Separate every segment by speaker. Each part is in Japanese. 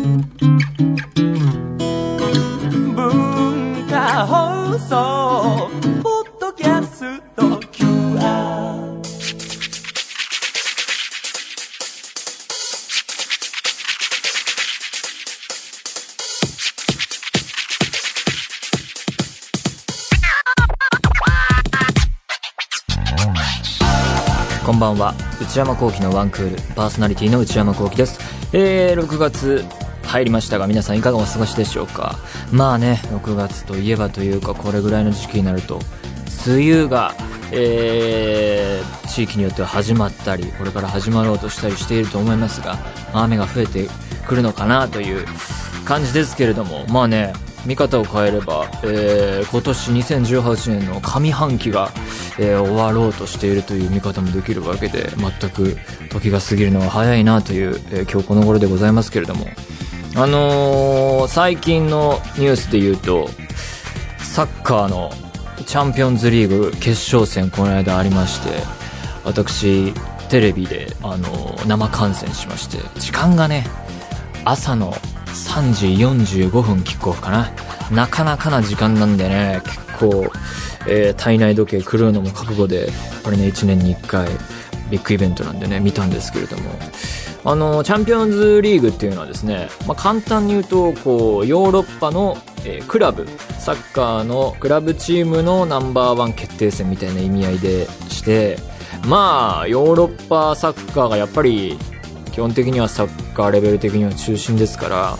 Speaker 1: 文化放送ポッドキャスト QR
Speaker 2: こんばんは。内山聖輝のワンクール。パーソナリティの内山聖輝です。えー、6月入りましたが皆さんいかがお過ごしでしょうか？まあね6月といえばというかこれぐらいの時期になると梅雨がえー、地域によっては始まったりこれから始まろうとしたりしていると思いますが雨が増えてくるのかなという感じですけれどもまあね見方を変えれば、えー今年2018年の上半期が、えー終わろうとしているという見方もできるわけで全く時が過ぎるのは早いなという、えー今日この頃でございますけれども。あのー最近のニュースで言うとサッカーのチャンピオンズリーグ決勝戦この間ありまして私テレビで、あのー生観戦しまして時間がね朝の3時45分キックオフかな。なかなかな時間なんでね結構、えー体内時計狂うのも覚悟でこれね1年に1回ビッグイベントなんでね見たんですけれども。あのチャンピオンズリーグっていうのはですね、まあ、簡単に言うとこうヨーロッパの、えークラブサッカーのクラブチームのナンバーワン決定戦みたいな意味合いでしてまあヨーロッパサッカーがやっぱり基本的にはサッカーレベル的には中心ですから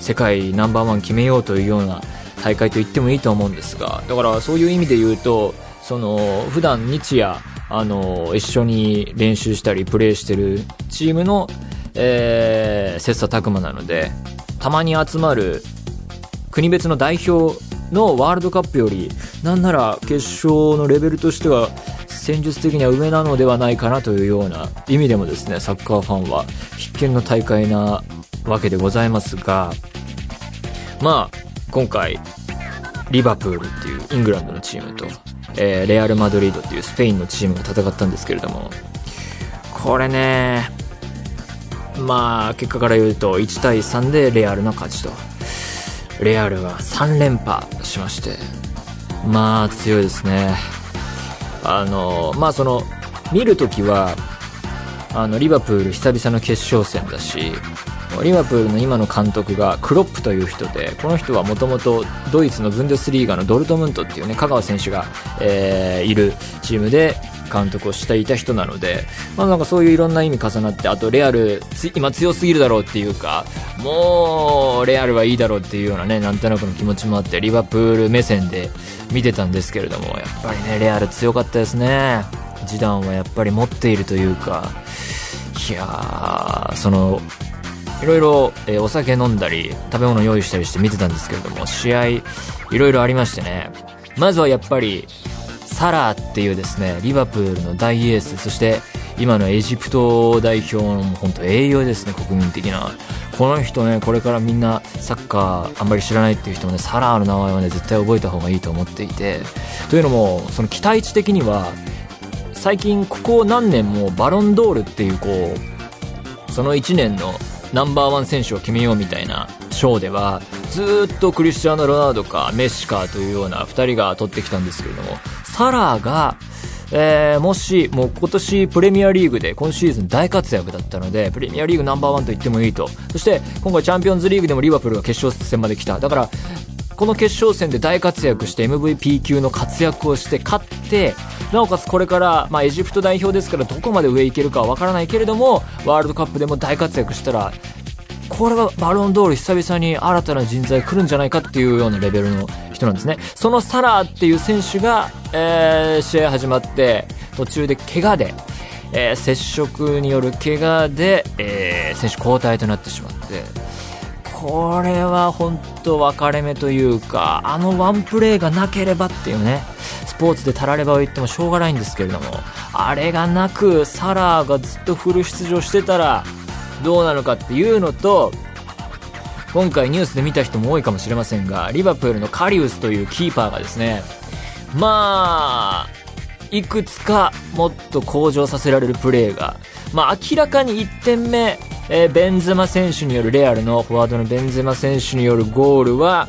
Speaker 2: 世界ナンバーワン決めようというような大会と言ってもいいと思うんですがだからそういう意味で言うとその普段日夜あの一緒に練習したりプレーしてるチームの、えー、切磋琢磨なのでたまに集まる国別の代表のワールドカップよりなんなら決勝のレベルとしては戦術的には上なのではないかなというような意味でもですねサッカーファンは必見の大会なわけでございますがまあ今回リバプールっていうイングランドのチームと、えーレアル・マドリードっていうスペインのチームが戦ったんですけれども。これねまあ結果から言うと1対3でレアルの勝ちと。レアルが3連覇しまして。まあ強いですね。あのまあその見るときはあのリバプール久々の決勝戦だしリバプールの今の監督がクロップという人でこの人はもともとドイツのブンデスリーガのドルトムントっていうね香川選手が、えーいるチームで監督をしていた人なので、まあ、なんかそういういろんな意味重なってあとレアル今強すぎるだろうっていうかもうレアルはいいだろうっていうようなねなんとなくの気持ちもあってリバプール目線で見てたんですけれどもやっぱりねレアル強かったですね。ジダンはやっぱり持っているというかいやそのいろいろ、えーお酒飲んだり食べ物用意したりして見てたんですけれども試合いろいろありましてね。まずはやっぱりサラーっていうですねリバプールの大エースそして今のエジプト代表の本当英雄ですね国民的な。この人ねこれからみんなサッカーあんまり知らないっていう人もねサラーの名前はね絶対覚えた方がいいと思っていて。というのもその期待値的には最近ここ何年もバロンドールっていうこうその1年のナンバーワン選手を決めようみたいなショーではずっとクリスチャーノ・ロナウドかメッシかというような2人が取ってきたんですけれどもサラーが、えーもしもう今年プレミアリーグで今シーズン大活躍だったのでプレミアリーグナンバーワンと言ってもいいと。そして今回チャンピオンズリーグでもリバプールが決勝戦まで来た。だからこの決勝戦で大活躍して MVP 級の活躍をして勝ってなおかつこれから、まあ、エジプト代表ですからどこまで上行けるかは分からないけれどもワールドカップでも大活躍したらこれがバロンドール久々に新たな人材来るんじゃないかっていうようなレベルの人なんですね。そのサラーっていう選手が、えー試合始まって途中で怪我で、えー接触による怪我で、えー選手交代となってしまってこれは本当分かれ目というかあのワンプレーがなければっていうねスポーツでたらればを言ってもしょうがないんですけれどもあれがなくサラーがずっとフル出場してたらどうなのかっていうのと今回ニュースで見た人も多いかもしれませんがリバプールのカリウスというキーパーがですねまあいくつかもっと向上させられるプレーが。まあ、明らかに1点目、えーベンゼマ選手によるレアルのフォワードのベンゼマ選手によるゴールは、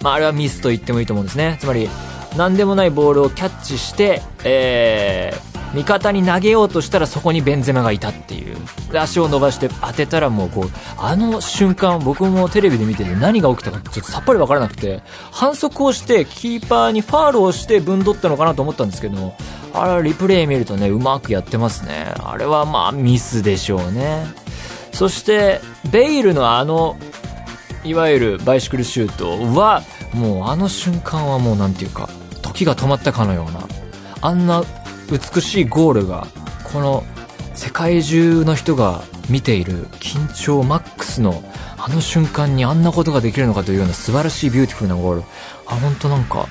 Speaker 2: まあ、あれはミスと言ってもいいと思うんですね。つまり何でもないボールをキャッチして、えー味方に投げようとしたらそこにベンゼマがいたっていう。で足を伸ばして当てたらもうこうあの瞬間僕もテレビで見てて何が起きたかちょっとさっぱりわからなくて反則をしてキーパーにファールをして分取ったのかなと思ったんですけどあれリプレイ見るとねうまくやってますね。あれはまあミスでしょうね。そしてベイルのあのいわゆるバイシクルシュートはもうあの瞬間はもうなんていうか時が止まったかのような。あんな美しいゴールがこの世界中の人が見ている緊張マックスのあの瞬間にあんなことができるのかというような素晴らしいビューティフルなゴール。あ本当なんか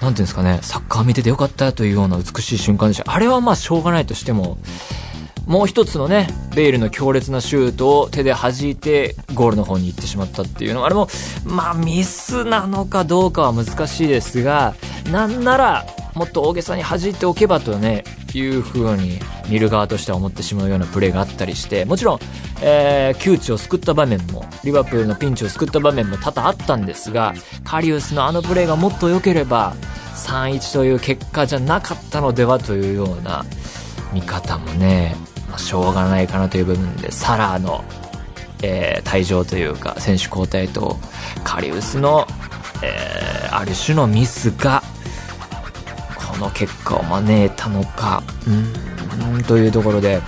Speaker 2: なんていうんですかねサッカー見ててよかったというような美しい瞬間でした。あれはまあしょうがないとしてももう一つのね、ベイルの強烈なシュートを手で弾いてゴールの方に行ってしまったっていうのは、あれも、まあミスなのかどうかは難しいですが、なんなら、もっと大げさに弾いておけばとね、いう風に見る側としては思ってしまうようなプレーがあったりして、もちろん、えー、窮地を救った場面も、リバプールのピンチを救った場面も多々あったんですが、カリウスのあのプレーがもっと良ければ、3-1という結果じゃなかったのではというような見方もね、まあしょうがないかなという部分で、サラーの、えー退場というか、選手交代と、カリウスの、えーある種のミスが、の結果を招いたのか、うーん、というところで、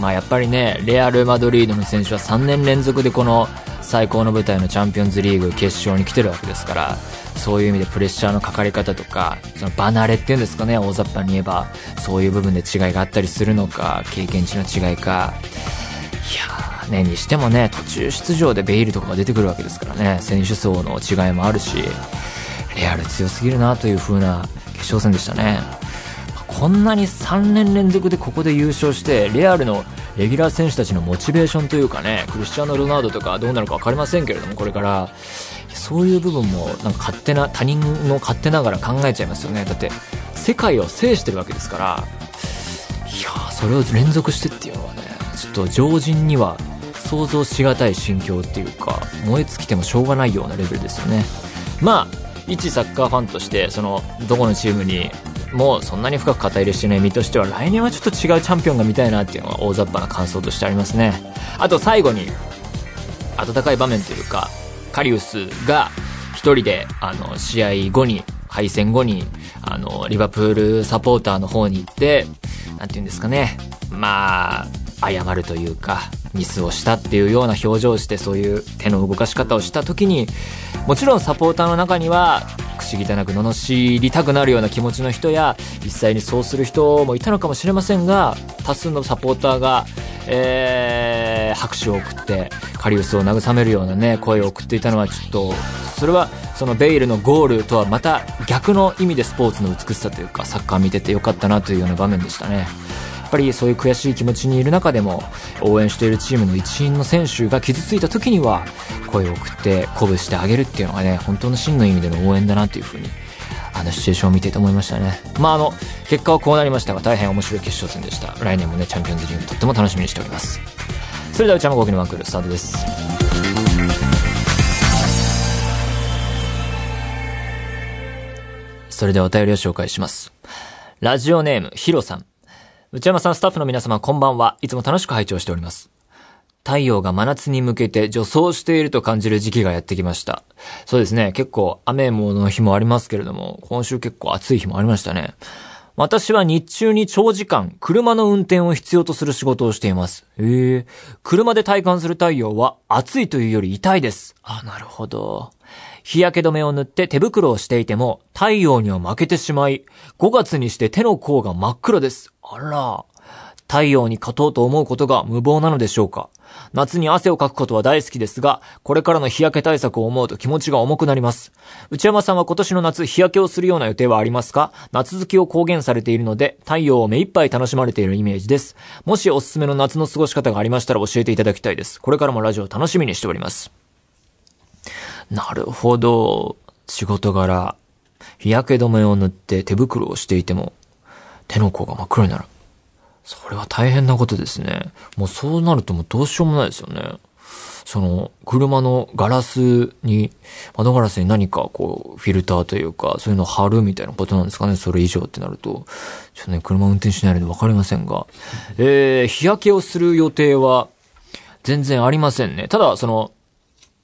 Speaker 2: まあやっぱりね、レアル・マドリードの選手は3年連続でこの最高の舞台のチャンピオンズリーグ決勝に来てるわけですから、そういう意味でプレッシャーのかかり方とか、その離れっていうんですかね、大雑把に言えば、そういう部分で違いがあったりするのか、経験値の違いか、いやーね、にしてもね、途中出場でベイルとかが出てくるわけですからね、選手層の違いもあるし、レアル強すぎるなという風な決勝戦でしたね。こんなに3年連続でここで優勝して、レアルのレギュラー選手たちのモチベーションというかね、クリスチャーノ・ロナウドとかどうなるか分かりませんけれども、これから、そういう部分もなんか勝手な、他人の勝手ながら考えちゃいますよね。だって、世界を制してるわけですから、いやそれを連続してっていうのはね、ちょっと常人には想像しがたい心境っていうか、燃え尽きてもしょうがないようなレベルですよね。まあ、一サッカーファンとして、その、どこのチームにもうそんなに深く肩入れしてない身としては、来年はちょっと違うチャンピオンが見たいなっていうのが大雑把な感想としてありますね。あと最後に、温かい場面というか、カリウスが一人で、あの、試合後に、敗戦後に、あの、リバプールサポーターの方に行って、なんて言うんですかね。まあ、謝るというか、ミスをしたっていうような表情をして、そういう手の動かし方をした時に、もちろんサポーターの中には、口汚く罵りたくなるような気持ちの人や、実際にそうする人もいたのかもしれませんが、多数のサポーターが、えー、拍手を送って、カリウスを慰めるようなね、声を送っていたのはちょっと、それは、そのベイルのゴールとはまた逆の意味でスポーツの美しさというか、サッカー見ててよかったなというような場面でしたね。やっぱりそういう悔しい気持ちにいる中でも応援しているチームの一員の選手が傷ついた時には声を送って鼓舞してあげるっていうのがね本当の真の意味での応援だなというふうにあのシチュエーションを見ていて思いましたね。まああの結果はこうなりましたが大変面白い決勝戦でした。来年もねチャンピオンズリーグとっても楽しみにしております。それでは内山昂輝のワンクールスタートです。それではお便りを紹介します。ラジオネームヒロさん。内山さん、スタッフの皆様、こんばんは。いつも楽しく拝聴しております。太陽が真夏に向けて助走していると感じる時期がやってきました。そうですね。結構雨もの日もありますけれども、今週結構暑い日もありましたね。私は日中に長時間、車の運転を必要とする仕事をしています。へえ。車で体感する太陽は暑いというより痛いです。あ、なるほど。日焼け止めを塗って手袋をしていても太陽には負けてしまい、5月にして手の甲が真っ黒です。あら。太陽に勝とうと思うことが無謀なのでしょうか夏に汗をかくことは大好きですが、これからの日焼け対策を思うと気持ちが重くなります。内山さんは今年の夏日焼けをするような予定はありますか？夏好きを公言されているので、太陽を目いっぱい楽しまれているイメージです。もしおすすめの夏の過ごし方がありましたら教えていただきたいです。これからもラジオ楽しみにしております。なるほど。仕事柄、日焼け止めを塗って手袋をしていても、手の甲が真っ黒になる。それは大変なことですね。もうそうなるともうどうしようもないですよね。その、車のガラスに、窓ガラスに何かこう、フィルターというか、そういうのを貼るみたいなことなんですかね。それ以上ってなると。ちょっとね、車運転しないのでわかりませんが。えー、日焼けをする予定は、全然ありませんね。ただ、その、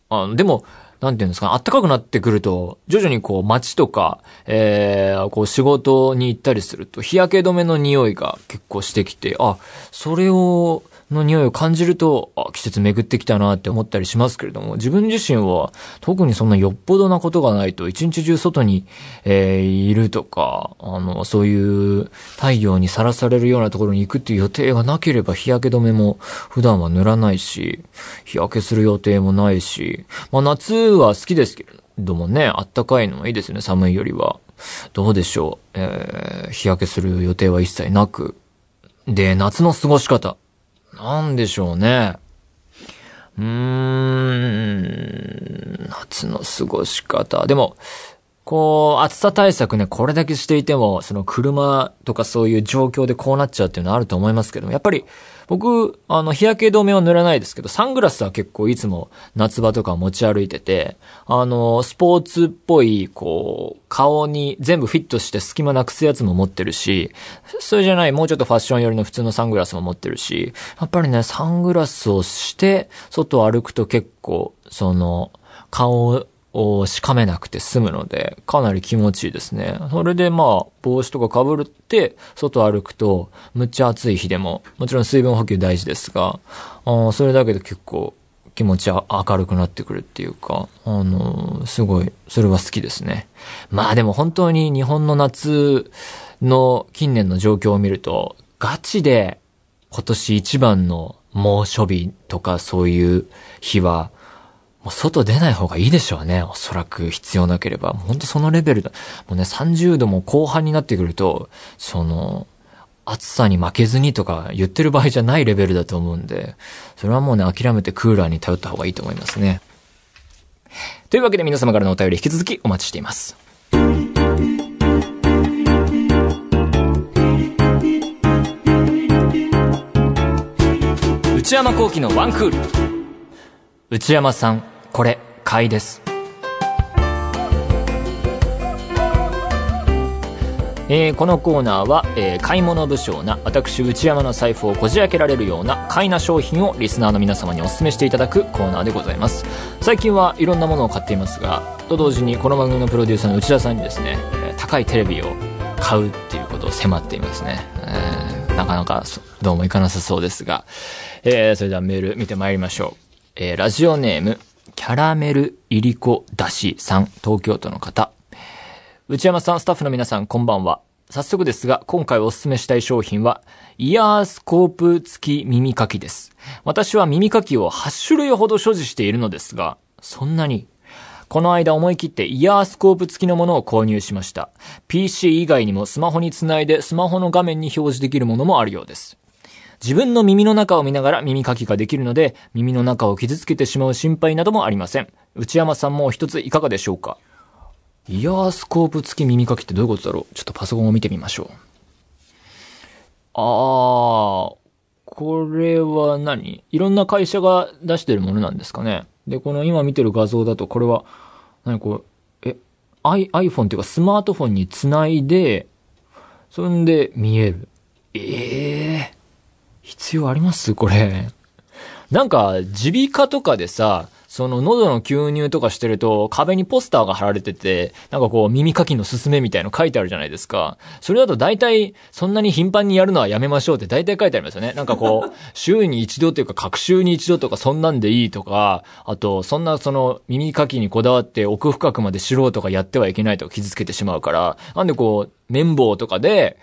Speaker 2: あでも、なんていうんですか、暖かくなってくると、徐々にこう街とか、えー、こう仕事に行ったりすると、日焼け止めの匂いが結構してきて、あ、それをの匂いを感じると、あ、季節巡ってきたなって思ったりしますけれども、自分自身は特にそんなよっぽどなことがないと、一日中外に、えー、いるとか、あの、そういう太陽にさらされるようなところに行くっていう予定がなければ日焼け止めも普段は塗らないし、日焼けする予定もないし、まあ夏は好きですけれどもね、あったかいのはいいですね、寒いよりは。どうでしょう。えー、日焼けする予定は一切なく。で、夏の過ごし方。なんでしょうね。うーん、夏の過ごし方。でも、こう、暑さ対策ね、これだけしていても、その車とかそういう状況でこうなっちゃうっていうのはあると思いますけども、やっぱり、僕、あの、日焼け止めは塗らないですけど、サングラスは結構いつも夏場とか持ち歩いてて、あの、スポーツっぽい、こう、顔に全部フィットして隙間なくすやつも持ってるし、それじゃない、もうちょっとファッション寄りの普通のサングラスも持ってるし、やっぱりね、サングラスをして、外を歩くと結構、その、顔をしかめなくて済むので、かなり気持ちいいですね。それでまあ、帽子とか被るって、外歩くと、むっちゃ暑い日でも、もちろん水分補給大事ですが、あそれだけで結構気持ちは明るくなってくるっていうか、あのすごい、それは好きですね。まあでも本当に日本の夏の近年の状況を見ると、ガチで今年一番の猛暑日とかそういう日は、もう外出ない方がいいでしょうね。おそらく必要なければ。本当そのレベルだ。もうね、30度も後半になってくると、その、暑さに負けずにとか言ってる場合じゃないレベルだと思うんで、それはもうね、諦めてクーラーに頼った方がいいと思いますね。というわけで皆様からのお便り引き続きお待ちしています。内山幸喜のワンクール。内山さん、これ、買いです。えー、このコーナーは、えー、買い物不詳な私内山の財布をこじ開けられるような買いな商品をリスナーの皆様にお勧めしていただくコーナーでございます。最近はいろんなものを買っていますがと同時にこの番組のプロデューサーの内田さんにですね、えー、高いテレビを買うっていうことを迫っていますね、えー、なかなかどうもいかなさそうですが、えー、それではメール見てまいりましょう、えー、ラジオネームャラメルいりこだしさん、東京都の方。内山さん、スタッフの皆さん、こんばんは。早速ですが、今回お勧めしたい商品は、イヤースコープ付き耳かきです。私は耳かきを8種類ほど所持しているのですが、そんなにこの間思い切ってイヤースコープ付きのものを購入しました。PC 以外にもスマホにつないでスマホの画面に表示できるものもあるようです。自分の耳の中を見ながら耳かきができるので、耳の中を傷つけてしまう心配などもありません。内山さんも一ついかがでしょうか？イヤースコープ付き耳かきってどういうことだろう？ちょっとパソコンを見てみましょう。あー、これは何？いろんな会社が出してるものなんですかねで、この今見てる画像だと、これは、何これ、え、I、iPhone っていうかスマートフォンにつないで、そんで見える。ええ、必要あります？これ。なんか、耳鼻科とかでさ、その喉の吸入とかしてると壁にポスターが貼られてて、なんかこう耳かきのすすめみたいの書いてあるじゃないですか。それだと大体そんなに頻繁にやるのはやめましょうって大体書いてありますよね。なんかこう、週に一度というか各週に一度とかそんなんでいいとか、あとそんなその耳かきにこだわって奥深くまで知ろうとかやってはいけないとか傷つけてしまうから、なんでこう、綿棒とかで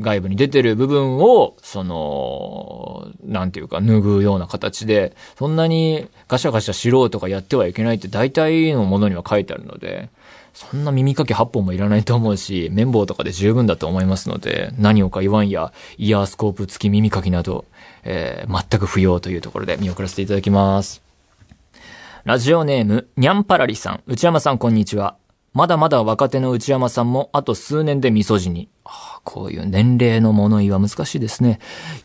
Speaker 2: 外部に出てる部分を、その、なんていうか、脱ぐような形で、そんなにガシャガシャしろとかやってはいけないって大体のものには書いてあるので、そんな耳かき8本もいらないと思うし、綿棒とかで十分だと思いますので、何をか言わんや、イヤースコープ付き耳かきなど、えー、全く不要というところで見送らせていただきます。ラジオネーム、にゃんぱらりさん、内山さんこんにちは。まだまだ若手の内山さんもあと数年で味噌汁に。ああこういう年齢の物言いは難しいですね。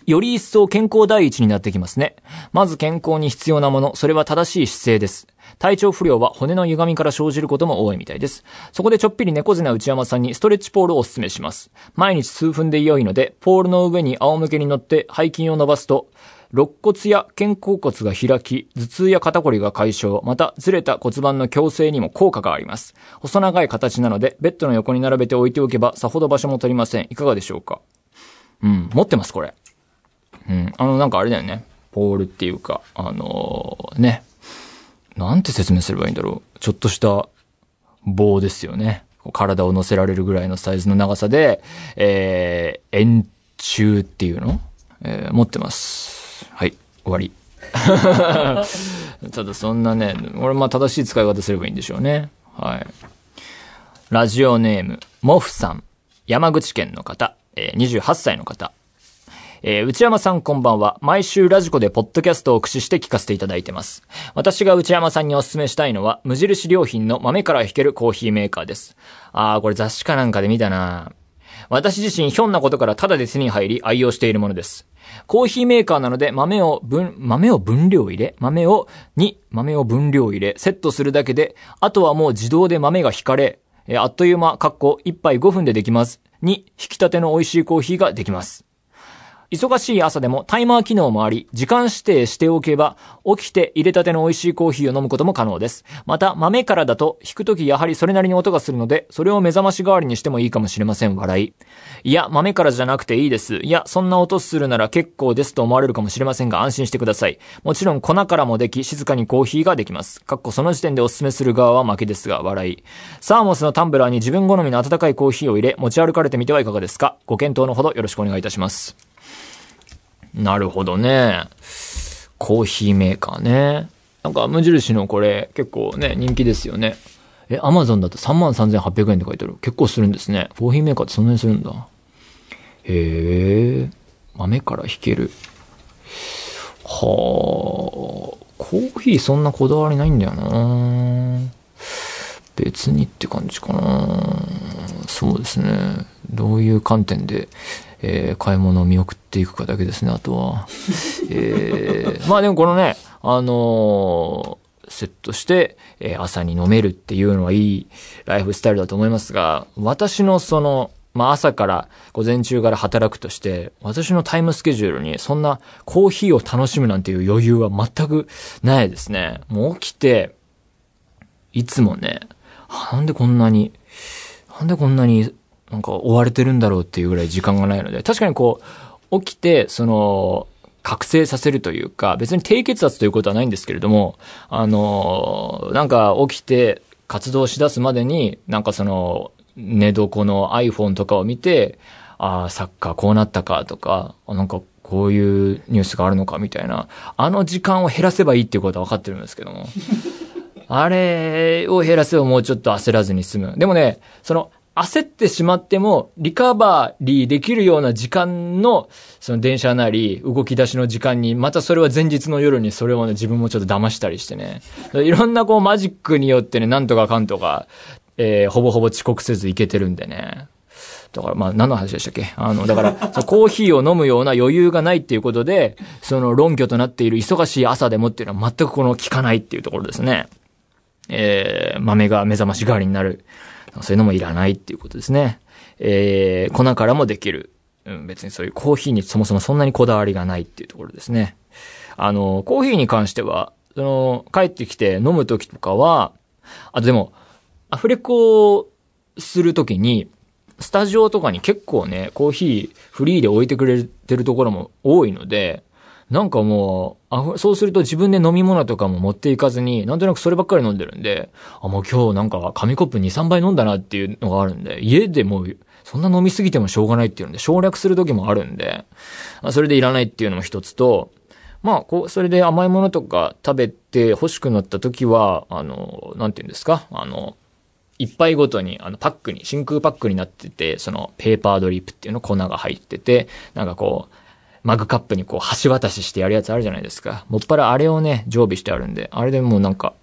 Speaker 2: より一層健康第一になってきますね。まず健康に必要なもの、それは正しい姿勢です。体調不良は骨の歪みから生じることも多いみたいです。そこでちょっぴり猫背な内山さんにストレッチポールをお勧めします。毎日数分で良いので、ポールの上に仰向けに乗って背筋を伸ばすと、肋骨や肩甲骨が開き、頭痛や肩こりが解消、またずれた骨盤の矯正にも効果があります。細長い形なので、ベッドの横に並べて置いておけば、さほど場所も取りません。いかがでしょうか？うん、持ってます、これ。うん、あの、なんかあれだよね。ポールっていうか、あのーね。なんて説明すればいいんだろう。ちょっとした棒ですよね。体を乗せられるぐらいのサイズの長さで、えー、円柱っていうの、えー持ってます。はい、終わり。ただそんなね、俺まあ正しい使い方すればいいんでしょうね。はい。ラジオネーム、モフさん。山口県の方、えー28歳の方。えー内山さんこんばんは。毎週ラジコでポッドキャストを駆使して聞かせていただいてます。私が内山さんにお勧めしたいのは、無印良品の豆から引けるコーヒーメーカーです。あー、これ雑誌かなんかで見たな私自身ひょんなことからただで手に入り愛用しているものです。コーヒーメーカーなので豆を分、豆を分量入れ、豆を、に、豆を分量入れ、セットするだけで、あとはもう自動で豆が引かれ、えあっという間、かっこ1杯5分でできます。に、引き立ての美味しいコーヒーができます。忙しい朝でもタイマー機能もあり、時間指定しておけば、起きて入れたての美味しいコーヒーを飲むことも可能です。また、豆からだと、引くときやはりそれなりに音がするので、それを目覚まし代わりにしてもいいかもしれません。笑い。いや、豆からじゃなくていいです。いや、そんな音するなら結構ですと思われるかもしれませんが、安心してください。もちろん粉からもでき、静かにコーヒーができます。かっこその時点でおすすめする側は負けですが、笑い。サーモスのタンブラーに自分好みの温かいコーヒーを入れ、持ち歩かれてみてはいかがですか？ご検討のほどよろしくお願いいたします。なるほどね。コーヒーメーカーね。なんか無印のこれ結構ね、人気ですよね。え、アマゾンだと33,800円って書いてある。結構するんですね。コーヒーメーカーってそんなにするんだ。へえ。豆から引ける。はあ。コーヒーそんなこだわりないんだよな別にって感じかなそうですね。どういう観点で、えー買い物を見送っていくかだけですね、あとは。えーまあでもこのね、あのーセットして、えー朝に飲めるっていうのはいいライフスタイルだと思いますが、私のその、まあ朝から午前中から働くとして、私のタイムスケジュールにそんなコーヒーを楽しむなんていう余裕は全くないですね。もう起きて、いつもね、あなんでこんなに、なんでこんなになんか追われてるんだろうっていうぐらい時間がないので、確かにこう、起きて、その、覚醒させるというか、別に低血圧ということはないんですけれども、あの、なんか起きて活動しだすまでに、なんかその、寝床の iPhone とかを見て、ああ、サッカーこうなったかとか、なんかこういうニュースがあるのかみたいな、あの時間を減らせばいいっていうことは分かってるんですけども。あれを減らせばもうちょっと焦らずに済む。でもね、その、焦ってしまっても、リカバリーできるような時間の、その電車なり、動き出しの時間に、またそれは前日の夜にそれをね、自分もちょっと騙したりしてね。いろんなこうマジックによってね、なんとかかんとか、えーほぼほぼ遅刻せずいけてるんでね。だから、まあ、何の話でしたっけ？あの、だから、コーヒーを飲むような余裕がないっていうことで、その論拠となっている忙しい朝でもっていうのは全くこの効かないっていうところですね。えー豆が目覚まし代わりになる。そういうのもいらないっていうことですね。えー粉からもできる。うん、別にそういうコーヒーにそもそもそんなにこだわりがないっていうところですね。あの、コーヒーに関しては、その、帰ってきて飲むときとかは、あとでも、アフレコをするときに、スタジオとかに結構ね、コーヒーフリーで置いてくれてるところも多いので、なんかもう、そうすると自分で飲み物とかも持っていかずに、なんとなくそればっかり飲んでるんで、あ、もう今日なんか紙コップ2、3杯飲んだなっていうのがあるんで、家でもう、そんな飲みすぎてもしょうがないっていうので、省略する時もあるんで、それでいらないっていうのも一つと、まあ、こう、それで甘いものとか食べて欲しくなった時は、あの、なんて言うんですか、あの、一杯ごとに、あの、パックに、真空パックになってて、その、ペーパードリップっていうの粉が入ってて、なんかこう、マグカップにこう、橋渡ししてやるやつあるじゃないですか。もっぱらあれをね、常備してあるんで、あれでもうなんか、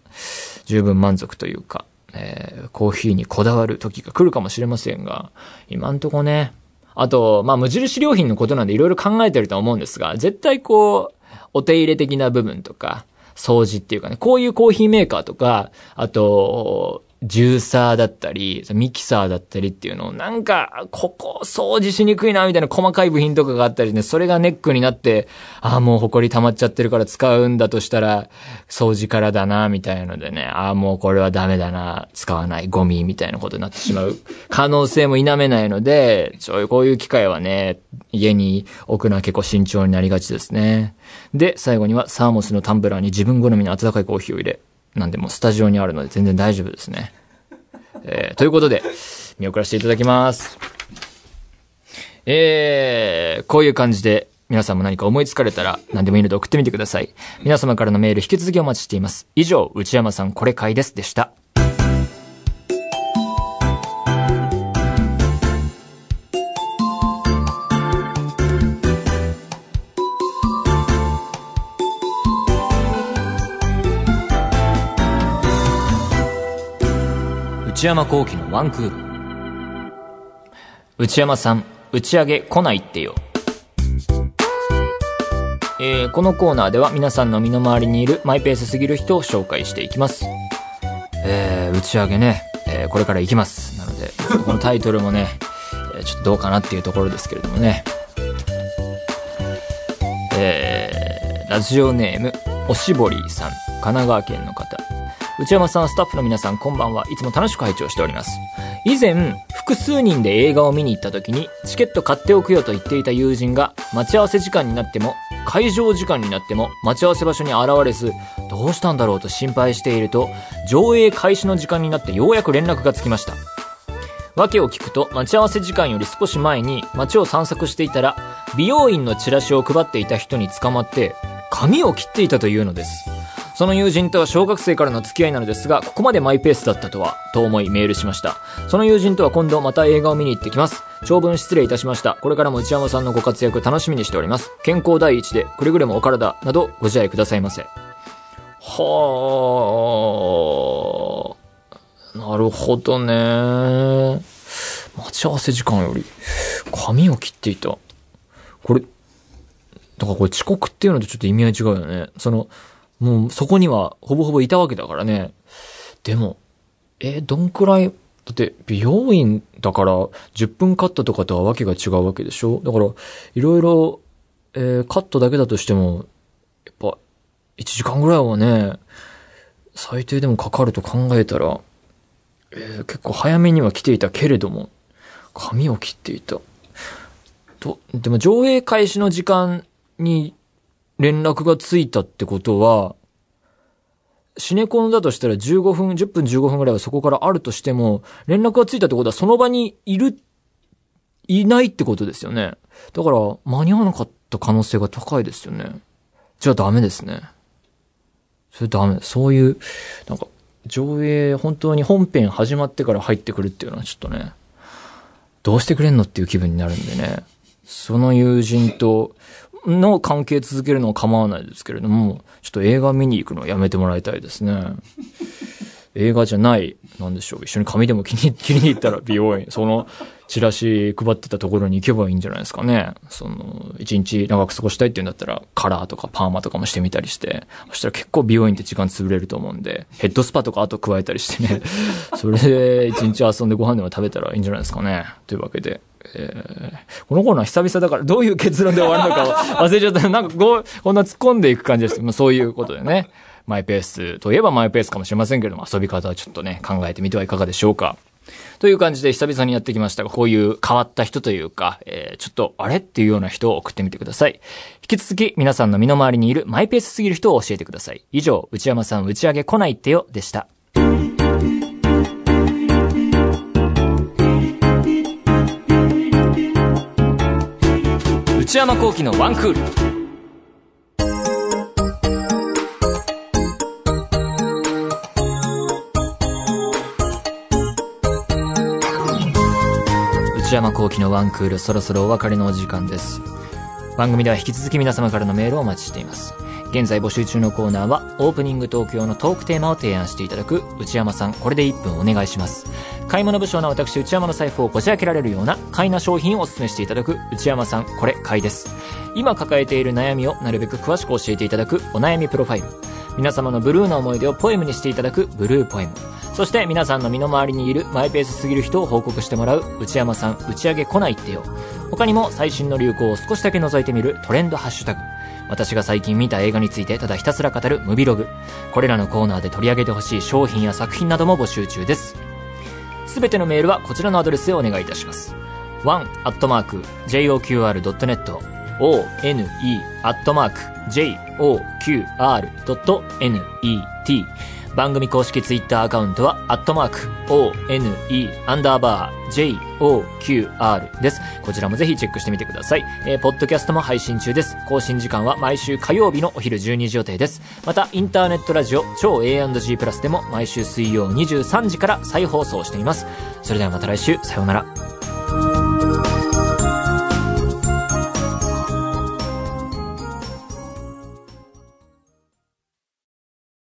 Speaker 2: 十分満足というか、えーコーヒーにこだわる時が来るかもしれませんが、今んとこね、あと、まあ、無印良品のことなんでいろいろ考えてるとは思うんですが、絶対こう、お手入れ的な部分とか、掃除っていうかね、こういうコーヒーメーカーとか、あと、ジューサーだったり、ミキサーだったりっていうのを、なんか、ここ掃除しにくいな、みたいな細かい部品とかがあったりね、それがネックになって、ああ、もう埃溜まっちゃってるから使うんだとしたら、掃除からだな、みたいなのでね、ああ、もうこれはダメだな、使わない、ゴミ、みたいなことになってしまう 可能性も否めないので、そういう、こういう機会はね、家に置くのは結構慎重になりがちですね。で、最後にはサーモスのタンブラーに自分好みの温かいコーヒーを入れ、なんでもスタジオにあるので全然大丈夫ですね。えー、ということで、見送らせていただきます。えー、こういう感じで、皆さんも何か思いつかれたら何でもいいので送ってみてください。皆様からのメール引き続きお待ちしています。以上、内山さんこれ買いですでした。内山幸喜のワンクール。内山さん、打ち上げ来ないってよ。えーこのコーナーでは皆さんの身の回りにいるマイペースすぎる人を紹介していきます。えー打ち上げね、えーこれから行きます。なので、このタイトルもね、えちょっとどうかなっていうところですけれどもね。えーラジオネーム、おしぼりさん、神奈川県の方。内山さん、スタッフの皆さん、こんばんは。いつも楽しく拝聴しております。以前、複数人で映画を見に行った時に、チケット買っておくよと言っていた友人が、待ち合わせ時間になっても、会場時間になっても、待ち合わせ場所に現れず、どうしたんだろうと心配していると、上映開始の時間になってようやく連絡がつきました。訳を聞くと、待ち合わせ時間より少し前に街を散策していたら、美容院のチラシを配っていた人に捕まって、髪を切っていたというのです。その友人とは小学生からの付き合いなのですが、ここまでマイペースだったとは、と思いメールしました。その友人とは今度また映画を見に行ってきます。長文失礼いたしました。これからも内山さんのご活躍楽しみにしております。健康第一で、くれぐれもお体などご自愛くださいませ。はあ、なるほどね。待ち合わせ時間より、髪を切っていた。これ、だからこれ遅刻っていうのとちょっと意味合い違うよね。その、もうそこにはほぼほぼいたわけだからね。でも、え、どんくらい、だって美容院だから10分カットとかとはわけが違うわけでしょ？だから、いろいろ、えーカットだけだとしても、やっぱ、1時間ぐらいはね、最低でもかかると考えたら、えー結構早めには来ていたけれども、髪を切っていた。と、でも上映開始の時間に連絡がついたってことは、シネコンだとしたら15分、10分15分ぐらいはそこからあるとしても、連絡がついたってことはその場にいる、いないってことですよね。だから、間に合わなかった可能性が高いですよね。じゃあダメですね。それダメ。そういう、なんか、上映、本当に本編始まってから入ってくるっていうのはちょっとね、どうしてくれんのっていう気分になるんでね。その友人との関係続けるのは構わないですけれども、ちょっと映画見に行くのをやめてもらいたいですね。映画じゃない、なんでしょう。一緒に髪でも切り切りに 行ったら美容院、そのチラシ配ってたところに行けばいいんじゃないですかね。その、一日長く過ごしたいって言うんだったら、カラーとかパーマとかもしてみたりして、そしたら結構美容院って時間潰れると思うんで、ヘッドスパとか後加えたりしてね、それで一日遊んでご飯でも食べたらいいんじゃないですかね。というわけで、えーこのコーナー久々だからどういう結論で終わるのか 忘れちゃった。なんかこう、こんな突っ込んでいく感じです。まあそういうことでね。マイペースといえばマイペースかもしれませんけれども、遊び方はちょっとね、考えてみてはいかがでしょうか。という感じで久々にやってきましたが、こういう変わった人というか、えーちょっとあれっていうような人を送ってみてください。引き続き皆さんの身の回りにいるマイペースすぎる人を教えてください。以上、内山さん打ち上げ来ないってよでした。内山幸喜のワンクール。内山幸喜のワンクール、そろそろお別れのお時間です。番組では引き続き皆様からのメールをお待ちしています。現在募集中のコーナーは、オープニング東京のトークテーマを提案していただく内山さん、これで1分お願いします。買い物不詳な私内山の財布をこじ開けられるような買いな商品をお勧めしていただく内山さん、これ買いです。今抱えている悩みをなるべく詳しく教えていただくお悩みプロファイル。皆様のブルーな思い出をポエムにしていただくブルーポエム。そして皆さんの身の回りにいるマイペースすぎる人を報告してもらう内山さん打ち上げ来ないってよ。他にも最新の流行を少しだけ覗いてみるトレンドハッシュタグ。私が最近見た映画についてただひたすら語るムビログ。これらのコーナーで取り上げてほしい商品や作品なども募集中です。すべてのメールはこちらのアドレスへお願いいたします。one.joqr.net one.joqr.net 番組公式ツイッターアカウントは、アットマーク、one, アンダーバー、joqr です。こちらもぜひチェックしてみてください。えー、ポッドキャストも配信中です。更新時間は毎週火曜日のお昼12時予定です。また、インターネットラジオ、超 A&G プラスでも毎週水曜23時から再放送しています。それではまた来週、さようなら。